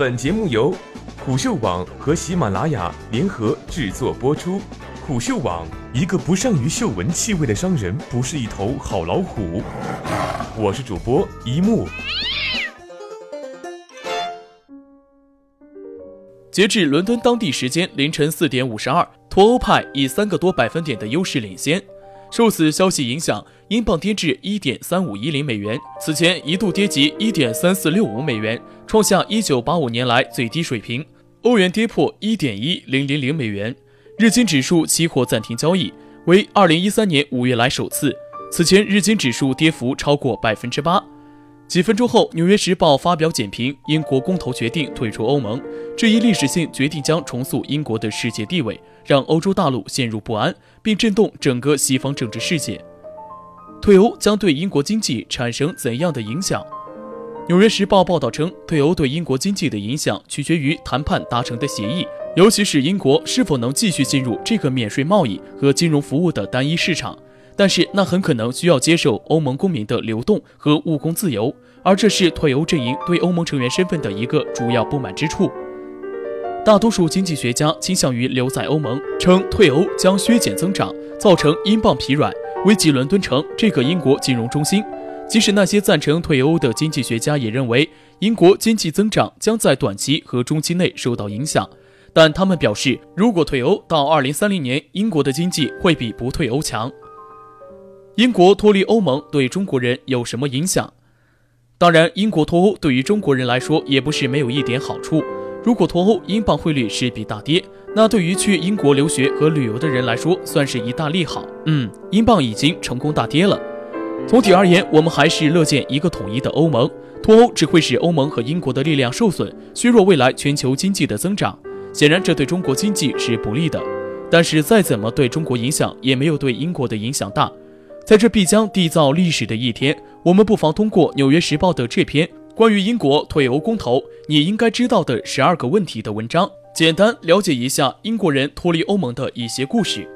本节目由虎嗅网和喜马拉雅联合制作播出。虎嗅网：一个不善于嗅闻气味的商人，不是一头好老虎。我是主播一木。截至伦敦当地时间凌晨四点五十二，脱欧派以三个多百分点的优势领先。受此消息影响，英镑跌至一点三五一零美元，此前一度跌及一点三四六五美元，创下一九八五年来最低水平。欧元跌破一点一零零零美元，日经指数期货暂停交易，为二零一三年五月来首次。此前日经指数跌幅超过百分之八。几分钟后，《纽约时报》发表简评：英国公投决定退出欧盟，这一历史性决定将重塑英国的世界地位，让欧洲大陆陷入不安，并震动整个西方政治世界。退欧将对英国经济产生怎样的影响？《纽约时报》报道称，退欧对英国经济的影响取决于谈判达成的协议，尤其是英国是否能继续进入这个免税贸易和金融服务的单一市场。但是，那很可能需要接受欧盟公民的流动和务工自由，而这是退欧阵营对欧盟成员身份的一个主要不满之处。大多数经济学家倾向于留在欧盟，称退欧将削减增长，造成英镑疲软，危及伦敦城这个英国金融中心。即使那些赞成退欧的经济学家也认为，英国经济增长将在短期和中期内受到影响。但他们表示，如果退欧到2030年，英国的经济会比不退欧强。英国脱离欧盟对中国人有什么影响？当然，英国脱欧对于中国人来说也不是没有一点好处。如果脱欧，英镑汇率势必大跌，那对于去英国留学和旅游的人来说，算是一大利好。嗯，英镑已经成功大跌了。总体而言，我们还是乐见一个统一的欧盟。脱欧只会使欧盟和英国的力量受损，削弱未来全球经济的增长。显然，这对中国经济是不利的。但是，再怎么对中国影响，也没有对英国的影响大。在这必将缔造历史的一天，我们不妨通过《纽约时报》的这篇关于英国退欧公投你应该知道的十二个问题的文章，简单了解一下英国人脱离欧盟的一些故事。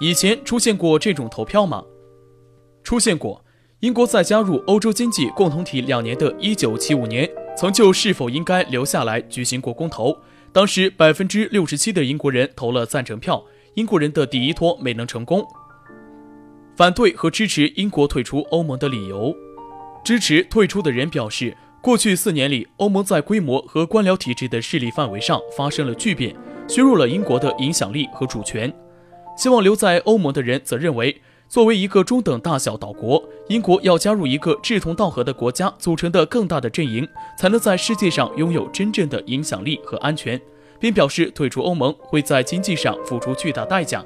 以前出现过这种投票吗？出现过。英国在加入欧洲经济共同体两年的1975年，曾就是否应该留下来举行过公投。当时百分之六十七的英国人投了赞成票，英国人的第一托没能成功。反对和支持英国退出欧盟的理由，支持退出的人表示，过去四年里，欧盟在规模和官僚体制的势力范围上发生了巨变，削弱了英国的影响力和主权。希望留在欧盟的人则认为，作为一个中等大小岛国，英国要加入一个志同道合的国家组成的更大的阵营，才能在世界上拥有真正的影响力和安全，并表示退出欧盟会在经济上付出巨大代价。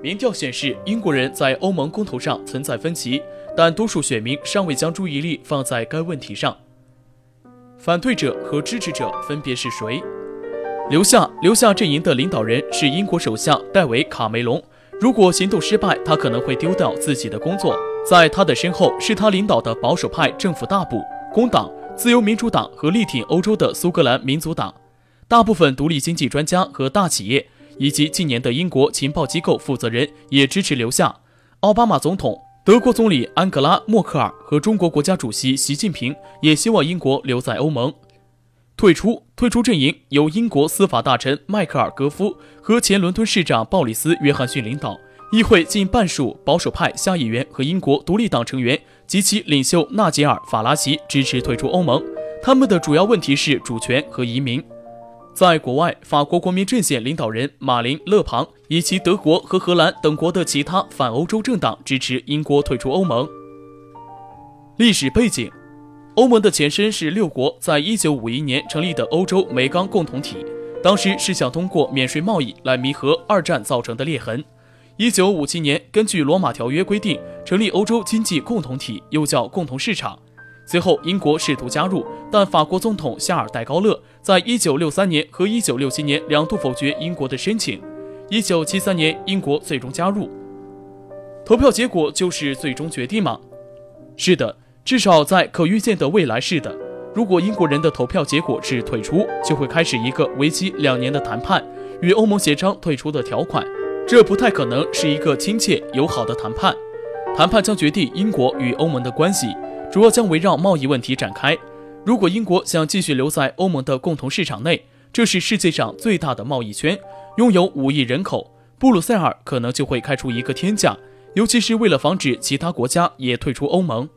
民调显示，英国人在欧盟公投上存在分歧，但多数选民尚未将注意力放在该问题上。反对者和支持者分别是谁？留下留下阵营的领导人是英国首相戴维·卡梅隆。如果行动失败，他可能会丢掉自己的工作。在他的身后是他领导的保守派政府大部、工党、自由民主党和力挺欧洲的苏格兰民族党。大部分独立经济专家和大企业。以及近年的英国情报机构负责人也支持留下。奥巴马总统、德国总理安格拉·默克尔和中国国家主席习近平也希望英国留在欧盟。退出退出阵营由英国司法大臣迈克尔·戈夫和前伦敦市长鲍里斯·约翰逊领导。议会近半数保守派下议员和英国独立党成员及其领袖纳杰尔·法拉奇支持退出欧盟。他们的主要问题是主权和移民。在国外，法国国民阵线领导人马林·勒庞以及德国和荷兰等国的其他反欧洲政党支持英国退出欧盟。历史背景：欧盟的前身是六国在一九五一年成立的欧洲煤钢共同体，当时是想通过免税贸易来弥合二战造成的裂痕。一九五七年，根据罗马条约规定，成立欧洲经济共同体，又叫共同市场。随后，英国试图加入，但法国总统夏尔·戴高乐在1963年和1967年两度否决英国的申请。1973年，英国最终加入。投票结果就是最终决定吗？是的，至少在可预见的未来是的。如果英国人的投票结果是退出，就会开始一个为期两年的谈判，与欧盟协商退出的条款。这不太可能是一个亲切友好的谈判。谈判将决定英国与欧盟的关系。主要将围绕贸易问题展开。如果英国想继续留在欧盟的共同市场内，这是世界上最大的贸易圈，拥有五亿人口，布鲁塞尔可能就会开出一个天价，尤其是为了防止其他国家也退出欧盟。